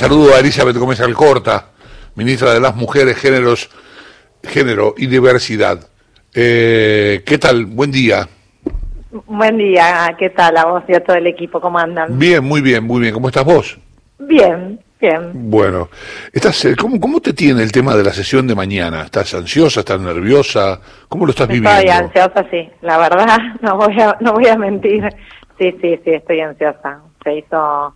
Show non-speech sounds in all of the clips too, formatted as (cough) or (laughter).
Saludo a Elizabeth Gómez Alcorta, ministra de las Mujeres, Géneros, Género y Diversidad. Eh, ¿Qué tal? Buen día. Buen día, ¿qué tal a vos y a todo el equipo? ¿Cómo andan? Bien, muy bien, muy bien. ¿Cómo estás vos? Bien, bien. Bueno, estás, eh, ¿cómo, ¿cómo te tiene el tema de la sesión de mañana? ¿Estás ansiosa, estás nerviosa? ¿Cómo lo estás viviendo? Estoy ansiosa, sí. La verdad, (laughs) no voy a, no voy a mentir. Sí, sí, sí, estoy ansiosa. Se hizo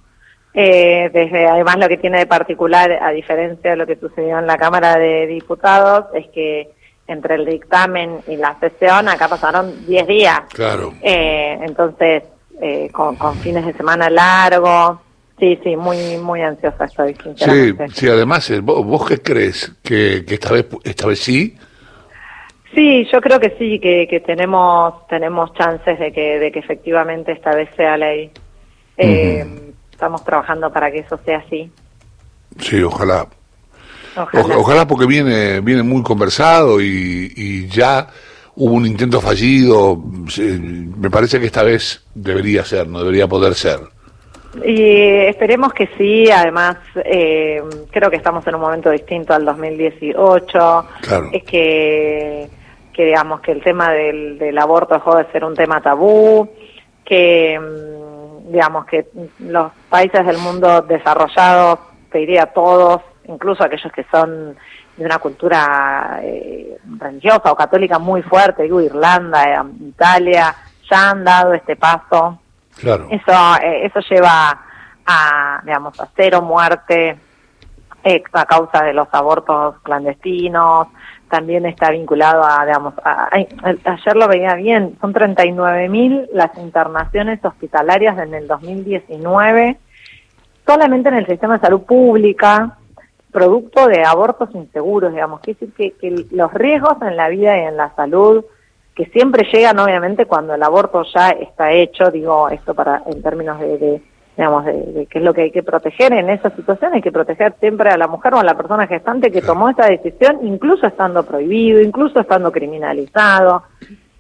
eh, desde además lo que tiene de particular, a diferencia de lo que sucedió en la Cámara de Diputados, es que entre el dictamen y la sesión acá pasaron 10 días. Claro. Eh, entonces, eh, con, con, fines de semana largos. Sí, sí, muy muy ansiosa estoy, sinceramente. Sí, sí además, eh, ¿vos, vos qué crees? ¿Que, ¿Que, esta vez esta vez sí? Sí, yo creo que sí, que, que tenemos tenemos chances de que, de que efectivamente esta vez sea ley. Eh, uh -huh estamos trabajando para que eso sea así. Sí, ojalá. Ojalá, ojalá porque viene, viene muy conversado y, y, ya hubo un intento fallido. Me parece que esta vez debería ser, no debería poder ser. Y esperemos que sí, además eh, creo que estamos en un momento distinto al 2018. Claro. Es que, que digamos que el tema del, del aborto dejó de ser un tema tabú, que digamos que los países del mundo desarrollados, te diría todos, incluso aquellos que son de una cultura eh, religiosa o católica muy fuerte, digo Irlanda, Italia, ya han dado este paso. Claro. Eso, eh, eso lleva a, digamos, a cero muerte a causa de los abortos clandestinos, también está vinculado a, digamos, a, ayer lo veía bien, son 39.000 las internaciones hospitalarias en el 2019, solamente en el sistema de salud pública, producto de abortos inseguros, digamos, quiere decir que, que los riesgos en la vida y en la salud, que siempre llegan obviamente cuando el aborto ya está hecho, digo esto para en términos de, de digamos, de, de, qué es lo que hay que proteger en esa situación, hay que proteger siempre a la mujer o a la persona gestante que tomó esa decisión, incluso estando prohibido, incluso estando criminalizado.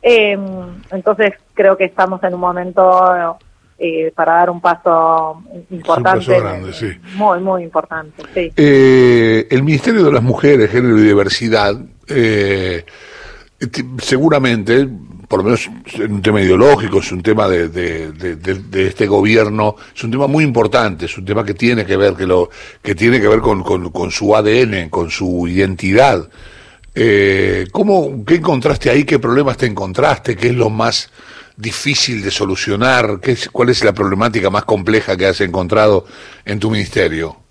Eh, entonces creo que estamos en un momento eh, para dar un paso importante. Un paso grande, sí. Muy, muy importante, sí. Eh, el Ministerio de las Mujeres, Género y Diversidad, seguramente por lo menos es un tema ideológico, es un tema de, de, de, este gobierno, es un tema muy importante, es un tema que tiene que ver, que lo, que tiene que ver con, con, su ADN, con su identidad. Eh, ¿cómo, ¿Qué encontraste ahí? ¿Qué problemas te encontraste? ¿Qué es lo más difícil de solucionar? ¿Qué ¿Cuál es la problemática más compleja que has encontrado en tu ministerio?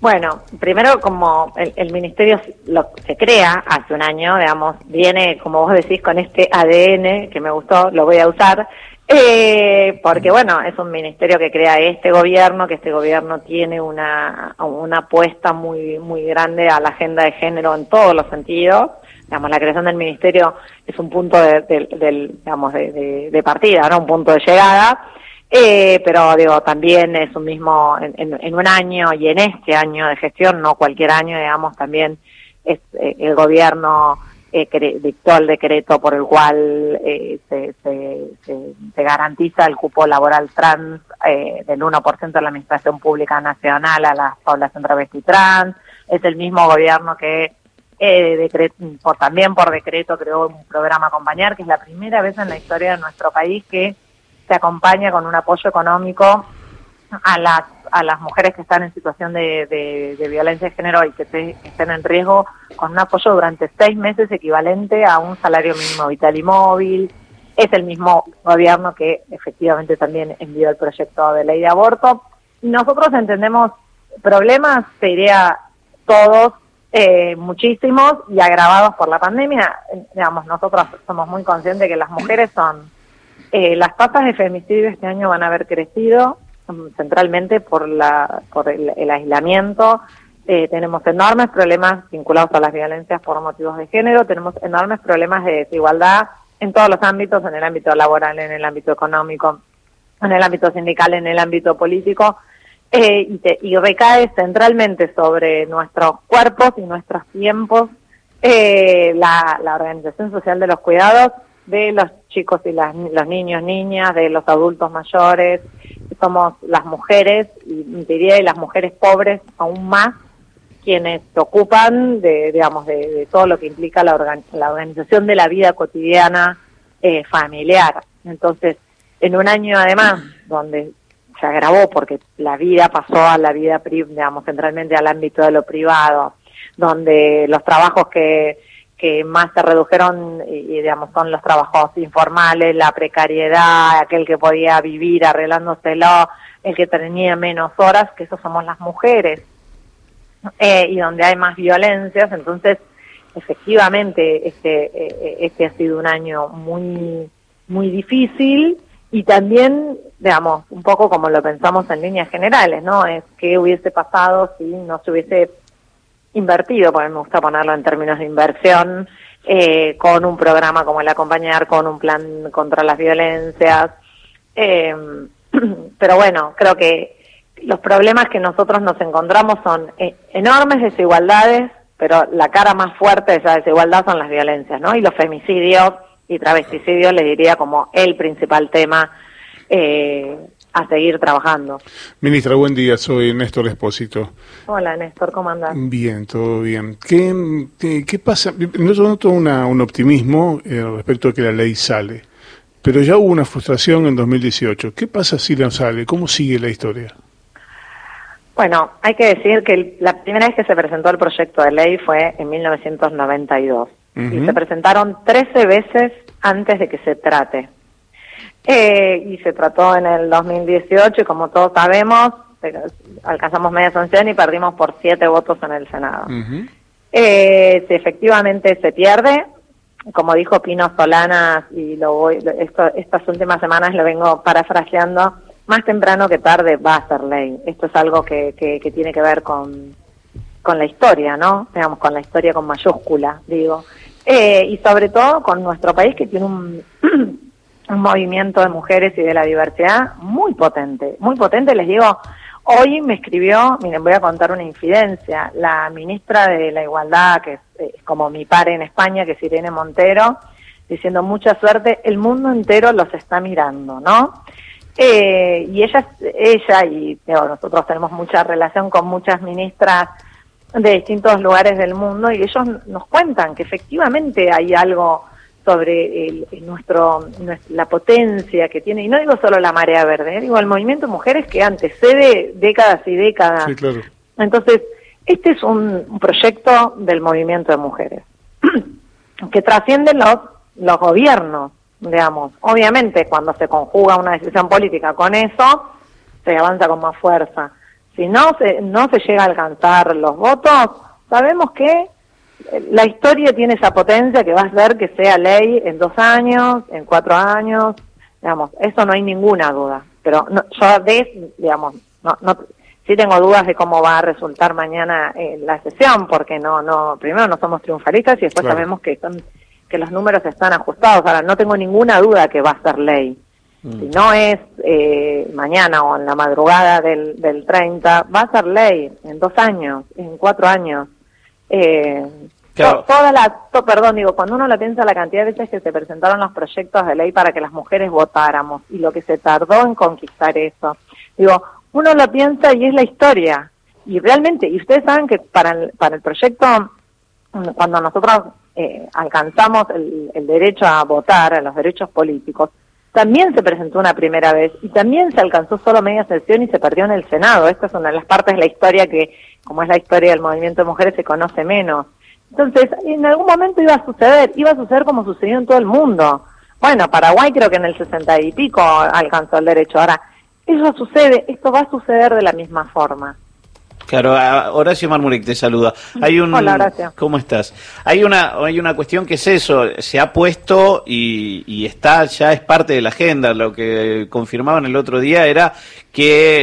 Bueno, primero como el, el, ministerio lo, se crea hace un año, digamos, viene, como vos decís, con este ADN que me gustó, lo voy a usar, eh, porque bueno, es un ministerio que crea este gobierno, que este gobierno tiene una, una apuesta muy, muy grande a la agenda de género en todos los sentidos. Digamos, la creación del ministerio es un punto de, de, del, digamos, de, de, de partida, ¿no? Un punto de llegada. Eh, pero digo, también es un mismo, en, en, un año y en este año de gestión, no cualquier año, digamos, también es, eh, el gobierno eh, dictó el decreto por el cual eh, se, se, se, se, garantiza el cupo laboral trans eh, del 1% de la Administración Pública Nacional a la población travesti trans. Es el mismo gobierno que eh, decreto, por, también por decreto creó un programa Acompañar, que es la primera vez en la historia de nuestro país que se acompaña con un apoyo económico a las a las mujeres que están en situación de, de, violencia de género y que, te, estén en riesgo con un apoyo durante seis meses equivalente a un salario mínimo vital y móvil. Es el mismo gobierno que efectivamente también envió el proyecto de ley de aborto. Nosotros entendemos problemas, te diría todos, eh, muchísimos y agravados por la pandemia. Digamos, nosotros somos muy conscientes que las mujeres son eh, las tasas de femicidio este año van a haber crecido um, centralmente por la por el, el aislamiento. Eh, tenemos enormes problemas vinculados a las violencias por motivos de género, tenemos enormes problemas de desigualdad en todos los ámbitos, en el ámbito laboral, en el ámbito económico, en el ámbito sindical, en el ámbito político, eh, y, te, y, recae centralmente sobre nuestros cuerpos y nuestros tiempos eh, la organización social de los cuidados de los chicos y las, los niños, niñas, de los adultos mayores, somos las mujeres, y diría y las mujeres pobres aún más, quienes se ocupan de, digamos, de, todo lo que implica la, la organización de la vida cotidiana eh, familiar. Entonces, en un año además, donde se agravó porque la vida pasó a la vida, digamos, centralmente al ámbito de lo privado, donde los trabajos que, que más se redujeron, y, digamos, son los trabajos informales, la precariedad, aquel que podía vivir arreglándoselo, el que tenía menos horas, que eso somos las mujeres eh, y donde hay más violencias. Entonces, efectivamente, este, eh, este ha sido un año muy, muy difícil y también, digamos, un poco como lo pensamos en líneas generales, ¿no? Es qué hubiese pasado si no se hubiese invertido, porque me gusta ponerlo en términos de inversión, eh, con un programa como el Acompañar, con un plan contra las violencias. Eh, (clears throat) pero bueno, creo que los problemas que nosotros nos encontramos son eh, enormes desigualdades, pero la cara más fuerte de esa desigualdad son las violencias, ¿no? Y los femicidios y travesticidios, le diría como el principal tema eh, a seguir trabajando. Ministra, buen día, soy Néstor Espósito. Hola Néstor, ¿cómo andás? Bien, todo bien. ¿Qué, qué, pasa? Yo noto una, un optimismo eh, respecto a que la ley sale, pero ya hubo una frustración en 2018. ¿Qué pasa si no sale? ¿Cómo sigue la historia? Bueno, hay que decir que la primera vez que se presentó el proyecto de ley fue en 1992 y se presentaron 13 veces antes de que se trate. Eh, y se trató en el 2018 y como todos sabemos, alcanzamos media sanción y perdimos por 7 votos en el Senado. eh, efectivamente se pierde, como dijo Pino Solanas, y lo voy, esto, estas últimas semanas lo vengo parafraseando, más temprano que tarde va a ser ley. Esto es algo que, que, tiene que ver con, con la historia, ¿no? Digamos, con la historia con mayúscula, digo. Eh, y sobre todo con nuestro país que tiene un, (clears throat) un movimiento de mujeres y de la diversidad muy potente, muy potente. Les digo, hoy me escribió, miren, voy a contar una infidencia, la ministra de la Igualdad, que es, es como mi par en España, que es Irene Montero, diciendo mucha suerte, el mundo entero los está mirando, ¿no? Eh, y ella, ella y nosotros tenemos mucha relación con muchas ministras de distintos lugares del mundo y ellos nos cuentan que efectivamente hay algo sobre el, nuestro, la potencia que tiene, y no digo solo la marea verde, ¿eh? digo el movimiento de mujeres que antecede décadas y décadas. Entonces, este es un, proyecto del movimiento de mujeres (clears throat) que trasciende los, los gobiernos digamos. Obviamente, cuando se conjuga una decisión política con eso, se avanza con más fuerza. Si no se, no se llega a alcanzar los votos, sabemos que la historia tiene esa potencia que va a hacer que sea ley en dos años, en cuatro años, digamos, eso no hay ninguna duda. Pero no, yo de, digamos, no, no, sí tengo dudas de cómo va a resultar mañana eh, la sesión, porque no, no, primero no somos triunfalistas y después sabemos que son que los números están ajustados. Ahora, no tengo ninguna duda que va a ser ley. Mm. Si no es eh, mañana o en la madrugada del, del 30, va a ser ley en dos años, en cuatro años. Eh, toda la, perdón, digo, cuando uno lo piensa la cantidad de veces que se presentaron los proyectos de ley para que las mujeres votáramos y lo que se tardó en conquistar eso, digo, uno lo piensa y es la historia. Y realmente, y ustedes saben que para el, para el proyecto, cuando nosotros eh, alcanzamos el, derecho a votar, a los derechos políticos, también se presentó una primera vez y también se alcanzó solo media sesión y se perdió en el Senado. Esta es una de las partes de la historia que, como es la historia del movimiento de mujeres, se conoce menos. Entonces, en algún momento iba a suceder, iba a suceder como sucedió en todo el mundo. Bueno, Paraguay creo que en el sesenta y pico alcanzó el derecho. Ahora, eso sucede, esto va a suceder de la misma forma. Claro, Horacio Marmurek te saluda. Hay un, Hola, Horacio. ¿Cómo estás? Hay una, hay una cuestión que es eso, se ha puesto y, y está, ya es parte de la agenda. Lo que confirmaban el otro día era que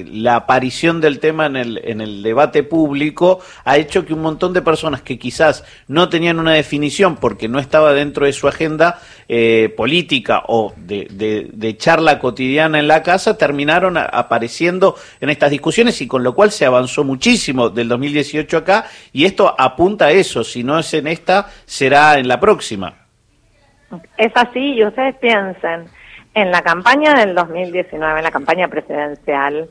eh, la aparición del tema en el, en el debate público ha hecho que un montón de personas que quizás no tenían una definición porque no estaba dentro de su agenda eh, política o de, de, charla cotidiana en la casa terminaron apareciendo en estas discusiones y con lo cual se avanzó muchísimo del 2018 acá y esto apunta a eso, si no es en esta, será en la próxima. Es así y ustedes piensen en la campaña del 2019, en la campaña presidencial,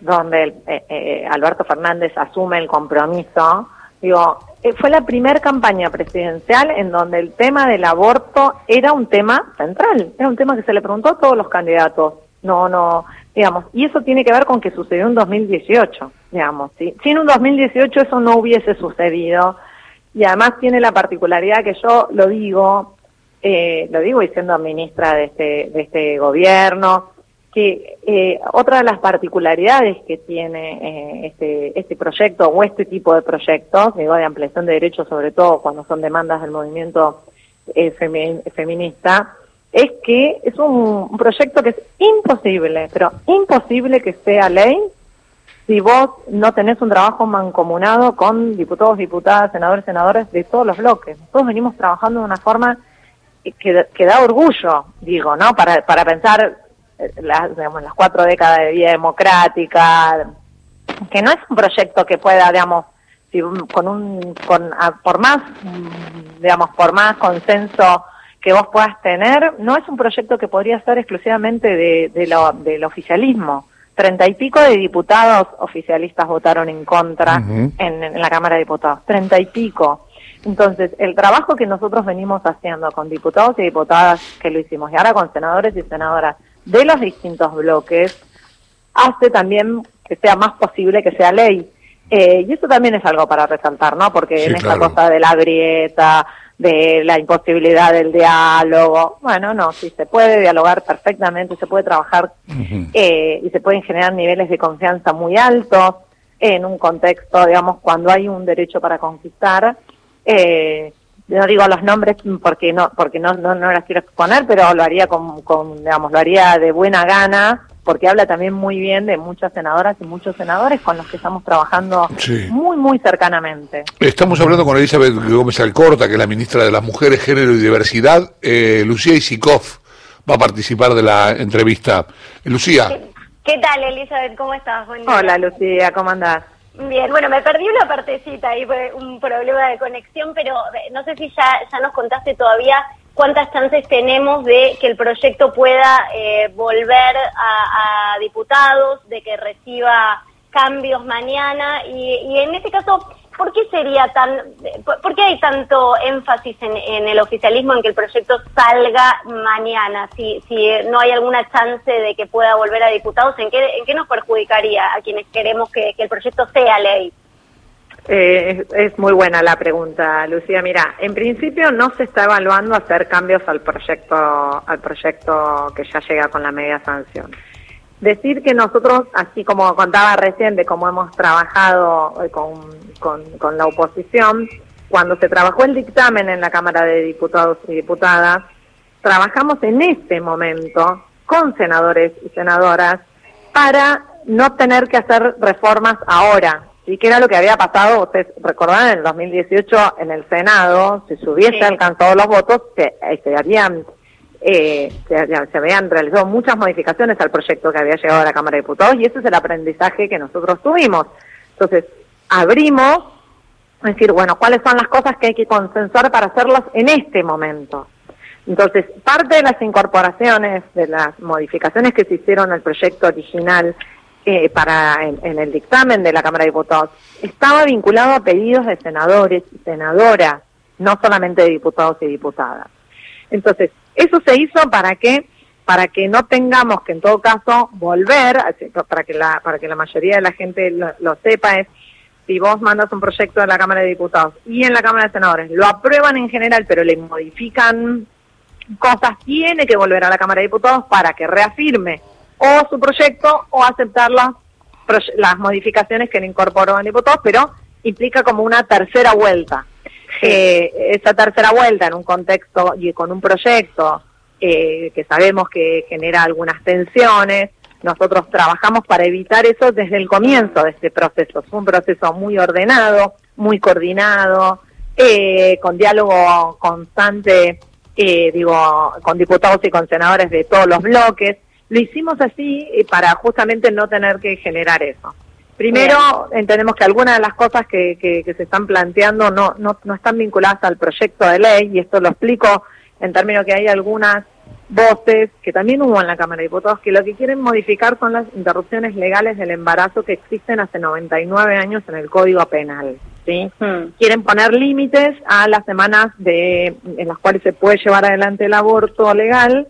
donde eh, eh, Alberto Fernández asume el compromiso, digo, eh, fue la primera campaña presidencial en donde el tema del aborto era un tema central, era un tema que se le preguntó a todos los candidatos. No, no, digamos, y eso tiene que ver con que sucedió en 2018, digamos, ¿sí? Si en un 2018 eso no hubiese sucedido, y además tiene la particularidad que yo lo digo, eh, lo digo y siendo ministra de este, de este gobierno, que eh, otra de las particularidades que tiene eh, este, este proyecto o este tipo de proyectos, digo, de ampliación de derechos, sobre todo cuando son demandas del movimiento eh, feminista, es que es un, proyecto que es imposible, pero imposible que sea ley si vos no tenés un trabajo mancomunado con diputados, diputadas, senadores, senadores de todos los bloques. Todos venimos trabajando de una forma que, que da orgullo, digo, ¿no? Para, para pensar las, digamos, las cuatro décadas de vida democrática, que no es un proyecto que pueda, digamos, si, con un, con, por más, digamos, por más consenso que vos puedas tener, no es un proyecto que podría ser exclusivamente de, de lo, del oficialismo. Treinta y pico de diputados oficialistas votaron en contra uh -huh. en, en, la Cámara de Diputados. Treinta y pico. Entonces, el trabajo que nosotros venimos haciendo con diputados y diputadas que lo hicimos, y ahora con senadores y senadoras de los distintos bloques, hace también que sea más posible que sea ley. Eh, y eso también es algo para resaltar, ¿no? Porque sí, en esta claro. cosa de la grieta, de la imposibilidad del diálogo, bueno, no, sí se puede dialogar perfectamente, se puede trabajar uh -huh. eh, y se pueden generar niveles de confianza muy altos en un contexto, digamos, cuando hay un derecho para conquistar. Eh, no digo los nombres porque no porque no no, no las quiero exponer, pero lo haría con, con, digamos, lo haría de buena gana porque habla también muy bien de muchas senadoras y muchos senadores con los que estamos trabajando sí. muy, muy cercanamente. Estamos hablando con Elizabeth Gómez Alcorta, que es la ministra de las Mujeres, Género y Diversidad. Eh, Lucía Isikov va a participar de la entrevista. Lucía. ¿Qué, ¿Qué, tal, Elizabeth? ¿Cómo estás? Buen día. Hola, Lucía, ¿cómo andás? Bien, bueno, me perdí una partecita ahí, fue un problema de conexión, pero no sé si ya, ya nos contaste todavía cuántas chances tenemos de que el proyecto pueda eh, volver a, diputados, de que reciba cambios mañana y, en este caso, ¿por qué sería tan, por qué hay tanto énfasis en, el oficialismo en que el proyecto salga mañana? Si, no hay alguna chance de que pueda volver a diputados, ¿en qué, en qué nos perjudicaría a quienes queremos que, que el proyecto sea ley? Eh, es, muy buena la pregunta, Lucía. Mira, en principio no se está evaluando hacer cambios al proyecto, al proyecto que ya llega con la media sanción. Decir que nosotros, así como contaba recién de cómo hemos trabajado con, con, con la oposición, cuando se trabajó el dictamen en la Cámara de Diputados y Diputadas, trabajamos en este momento con senadores y senadoras para no tener que hacer reformas ahora, y que era lo que había pasado, ustedes recordarán, en el 2018 en el Senado, si se hubiese sí. alcanzado los votos, se, eh, se habían eh, se, se, habían realizado muchas modificaciones al proyecto que había llegado a la Cámara de Diputados y ese es el aprendizaje que nosotros tuvimos. Entonces, abrimos, es decir, bueno, cuáles son las cosas que hay que consensuar para hacerlas en este momento. Entonces, parte de las incorporaciones, de las modificaciones que se hicieron al proyecto original eh, para en, el dictamen de la Cámara de Diputados estaba vinculado a pedidos de senadores y senadoras, no solamente de diputados y diputadas. Entonces, eso se hizo para que para que no tengamos que en todo caso volver, para que la para que la mayoría de la gente lo, lo sepa es si vos mandas un proyecto a la Cámara de Diputados y en la Cámara de Senadores lo aprueban en general, pero le modifican cosas, tiene que volver a la Cámara de Diputados para que reafirme o su proyecto o aceptar las, las modificaciones que le incorporó el diputado, pero implica como una tercera vuelta. Sí. Eh, esa tercera vuelta en un contexto y con un proyecto eh, que sabemos que genera algunas tensiones, nosotros trabajamos para evitar eso desde el comienzo de este proceso. Fue un proceso muy ordenado, muy coordinado, eh, con diálogo constante, eh, digo, con diputados y con senadores de todos los bloques lo hicimos así eh, para justamente no tener que generar eso. Primero, Bien. entendemos que algunas de las cosas que, que, que se están planteando no, no, no, están vinculadas al proyecto de ley, y esto lo explico en términos que hay algunas voces que también hubo en la Cámara de Diputados que lo que quieren modificar son las interrupciones legales del embarazo que existen hace 99 años en el Código Penal. ¿sí? Hmm. Quieren poner límites a las semanas de, en las cuales se puede llevar adelante el aborto legal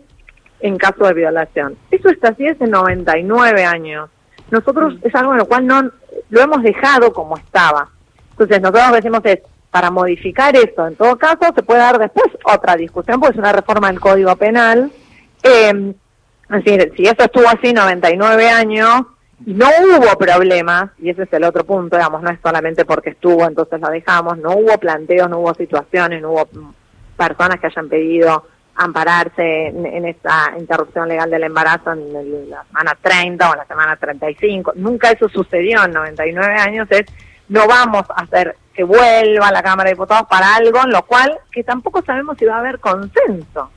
en caso de violación. Eso está así hace 99 años. Nosotros es algo en lo cual no lo hemos dejado como estaba. Entonces nosotros decimos es, para modificar eso, en todo caso, se puede dar después otra discusión, porque es una reforma del Código Penal. Eh, es decir, si eso estuvo así 99 años y no hubo problemas, y ese es el otro punto, digamos, no es solamente porque estuvo, entonces lo dejamos, no hubo planteos, no hubo situaciones, no hubo mm, personas que hayan pedido ampararse en, en esta interrupción legal del embarazo en la semana 30 o en la semana 35. Nunca eso sucedió en 99 años. Es no vamos a hacer que vuelva a la Cámara de Diputados para algo en lo cual que tampoco sabemos si va a haber consenso.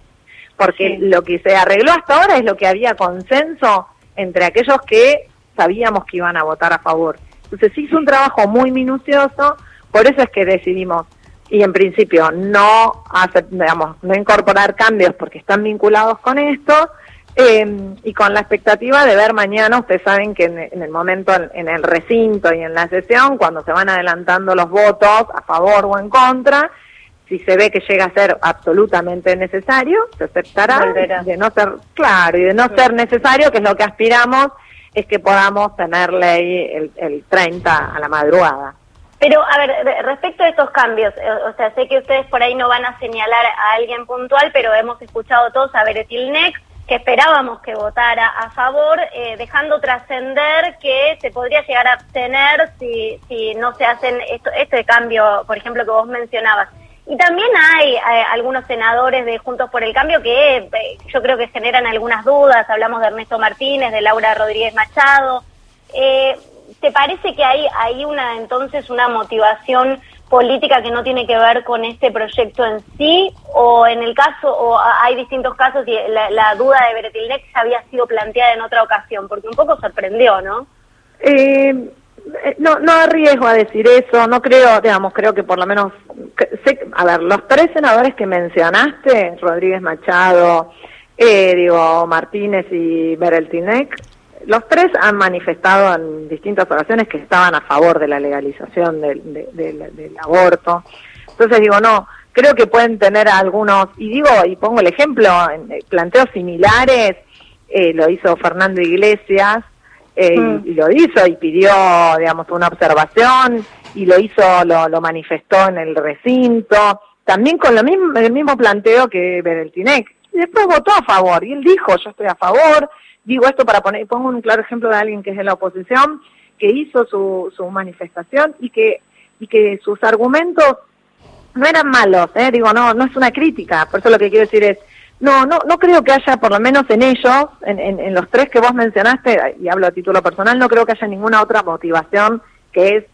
Porque Sí. lo que se arregló hasta ahora es lo que había consenso entre aquellos que sabíamos que iban a votar a favor. Entonces se hizo un trabajo muy minucioso, por eso es que decidimos y en principio no hacer, digamos, no incorporar cambios porque están vinculados con esto eh, y con la expectativa de ver mañana, ustedes saben que en, en el momento, en, el recinto y en la sesión, cuando se van adelantando los votos a favor o en contra, si se ve que llega a ser absolutamente necesario, se aceptará. Volverá. De no ser, claro, y de no ser necesario, que es lo que aspiramos, es que podamos tener ley el, el 30 a la madrugada. Pero, a ver, re- respecto a estos cambios, eh, o sea, sé que ustedes por ahí no van a señalar a alguien puntual, pero hemos escuchado todos a Beretilnex, que esperábamos que votara a favor, eh, dejando trascender que se podría llegar a abstener si, si no se hacen esto, este cambio, por ejemplo, que vos mencionabas. Y también hay eh, algunos senadores de Juntos por el Cambio que yo creo que generan algunas dudas. Hablamos de Ernesto Martínez, de Laura Rodríguez Machado. ¿Te parece que hay, hay una entonces una motivación política que no tiene que ver con este proyecto en sí? ¿O en el caso, o hay distintos casos y la, la duda de Beretilnex había sido planteada en otra ocasión? Porque un poco sorprendió, ¿no? Eh, eh, no, no arriesgo a decir eso, no creo, digamos, creo que por lo menos, sé- a ver, los tres senadores que mencionaste, Rodríguez Machado, eh, digo, Martínez y Bereltinec, los tres han manifestado en distintas ocasiones que estaban a favor de la legalización del, de- del- del aborto. Entonces digo, no, creo que pueden tener algunos, y digo, y pongo el ejemplo, en eh, planteos similares, eh, lo hizo Fernando Iglesias, eh, Mm. y, y lo hizo y pidió, digamos, una observación y lo hizo, lo, lo manifestó en el recinto, también con lo mismo, el mismo planteo que Bereltinec. Y después votó a favor y él dijo, yo estoy a favor, digo esto para poner, pongo un claro ejemplo de alguien que es de la oposición, que hizo su, su manifestación y que, y que sus argumentos no eran malos, ¿eh? digo, no, no es una crítica, por eso lo que quiero decir es, no, no, no creo que haya, por lo menos en ellos, en, en, en los tres que vos mencionaste, y hablo a título personal, no creo que haya ninguna otra motivación que es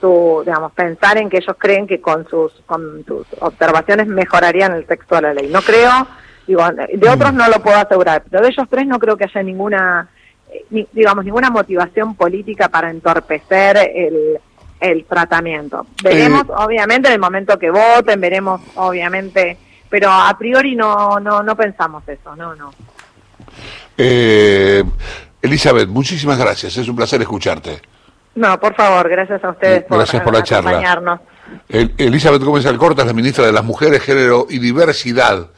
su, digamos, pensar en que ellos creen que con sus, con sus observaciones mejorarían el texto de la ley. No creo, digo, de otros no lo puedo asegurar, pero de ellos tres no creo que haya ninguna, eh, ni- digamos, ninguna motivación política para entorpecer el, el tratamiento. Veremos, Eh, obviamente, en el momento que voten, veremos, obviamente, pero a priori no, no, no pensamos eso, no, no. Eh, Elizabeth, muchísimas gracias, es un placer escucharte. No, por favor, gracias a ustedes por, Gracias por la charla. acompañarnos. El- Elizabeth Gómez Alcorta es la ministra de las Mujeres, Género y Diversidad